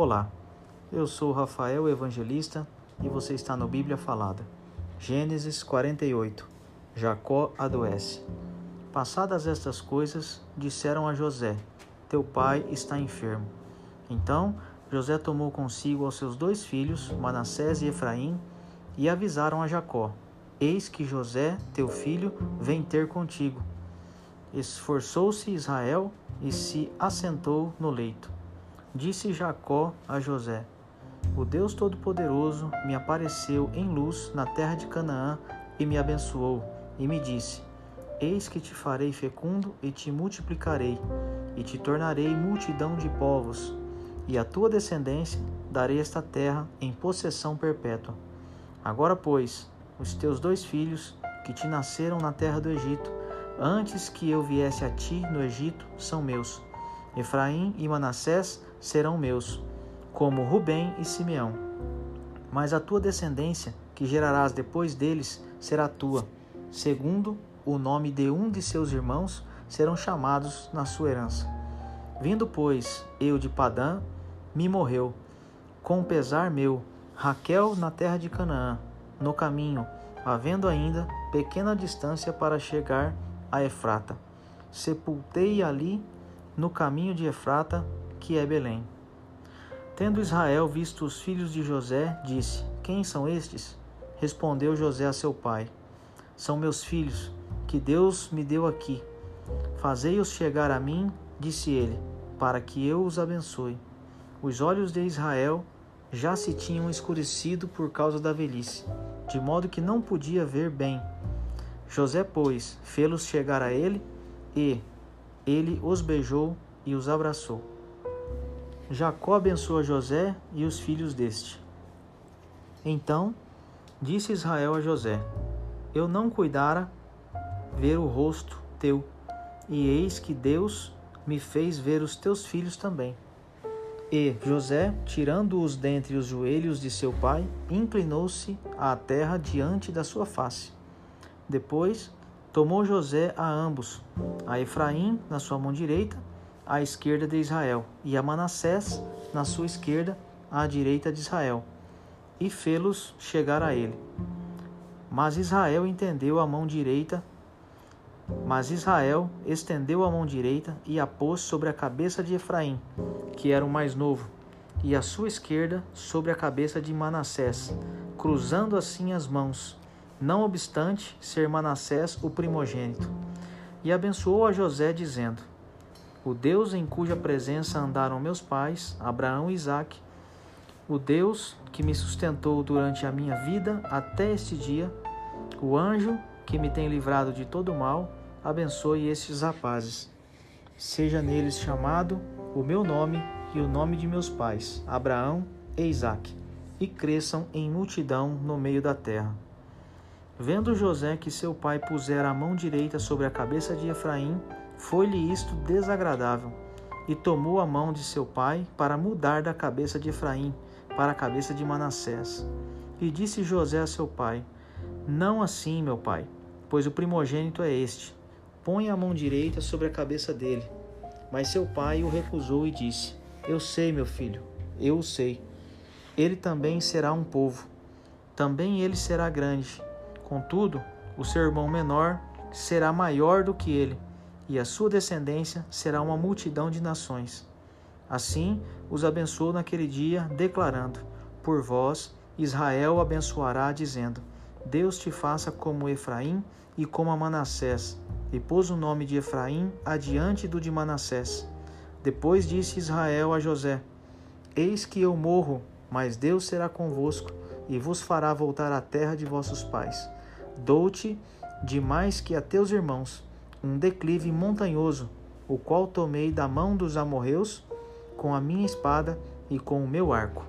Olá, eu sou Rafael Evangelista e você está no Bíblia Falada. Gênesis 48 Jacó adoece. Passadas estas coisas, disseram a José: Teu pai está enfermo. Então José tomou consigo aos seus dois filhos, Manassés e Efraim, e avisaram a Jacó: Eis que José, teu filho, vem ter contigo. Esforçou-se Israel e se assentou no leito. Disse Jacó a José: O Deus Todo-Poderoso me apareceu em luz na terra de Canaã e me abençoou, e me disse: Eis que te farei fecundo e te multiplicarei, e te tornarei multidão de povos, e a tua descendência darei esta terra em possessão perpétua. Agora, pois, os teus dois filhos, que te nasceram na terra do Egito, antes que eu viesse a ti no Egito, são meus. Efraim e Manassés serão meus, como Rubem e Simeão. Mas a tua descendência, que gerarás depois deles, será tua. Segundo o nome de um de seus irmãos, serão chamados na sua herança. Vindo, pois, eu de Padã, me morreu, com pesar meu, Raquel na terra de Canaã, no caminho, havendo ainda pequena distância para chegar a Efrata. Sepultei ali, no caminho de Efrata, que é Belém. Tendo Israel visto os filhos de José, disse: Quem são estes? Respondeu José a seu pai: São meus filhos, que Deus me deu aqui. Fazei-os chegar a mim, disse ele, para que eu os abençoe. Os olhos de Israel já se tinham escurecido por causa da velhice, de modo que não podia ver bem. José, pois, fê-los chegar a ele, e ele os beijou e os abraçou. Jacó abençoa José e os filhos deste. Então disse Israel a José: Eu não cuidara ver o rosto teu, e eis que Deus me fez ver os teus filhos também. E José, tirando-os dentre os joelhos de seu pai, inclinou-se à terra diante da sua face. Depois tomou José a ambos, a Efraim na sua mão direita, à esquerda de Israel, e a Manassés na sua esquerda, à direita de Israel, e fê-los chegar a ele. Mas Israel entendeu a mão direita, mas Israel estendeu a mão direita e a pôs sobre a cabeça de Efraim, que era o mais novo, e a sua esquerda sobre a cabeça de Manassés, cruzando assim as mãos não obstante ser Manassés o primogênito. E abençoou a José, dizendo: O Deus em cuja presença andaram meus pais, Abraão e Isaque, o Deus que me sustentou durante a minha vida até este dia, o anjo que me tem livrado de todo mal, abençoe estes rapazes. Seja neles chamado o meu nome e o nome de meus pais, Abraão e Isaque, e cresçam em multidão no meio da terra. Vendo José que seu pai pusera a mão direita sobre a cabeça de Efraim, foi-lhe isto desagradável, e tomou a mão de seu pai para mudar da cabeça de Efraim para a cabeça de Manassés. E disse José a seu pai: Não assim, meu pai, pois o primogênito é este. Põe a mão direita sobre a cabeça dele. Mas seu pai o recusou e disse: Eu sei, meu filho, eu o sei. Ele também será um povo. Também ele será grande Contudo, o seu irmão menor será maior do que ele, e a sua descendência será uma multidão de nações. Assim os abençoou naquele dia, declarando: Por vós Israel abençoará, dizendo: Deus te faça como Efraim e como a Manassés. E pôs o nome de Efraim adiante do de Manassés. Depois disse Israel a José: Eis que eu morro, mas Deus será convosco e vos fará voltar à terra de vossos pais Dou-te, de mais que a teus irmãos, um declive montanhoso, o qual tomei da mão dos amorreus com a minha espada e com o meu arco.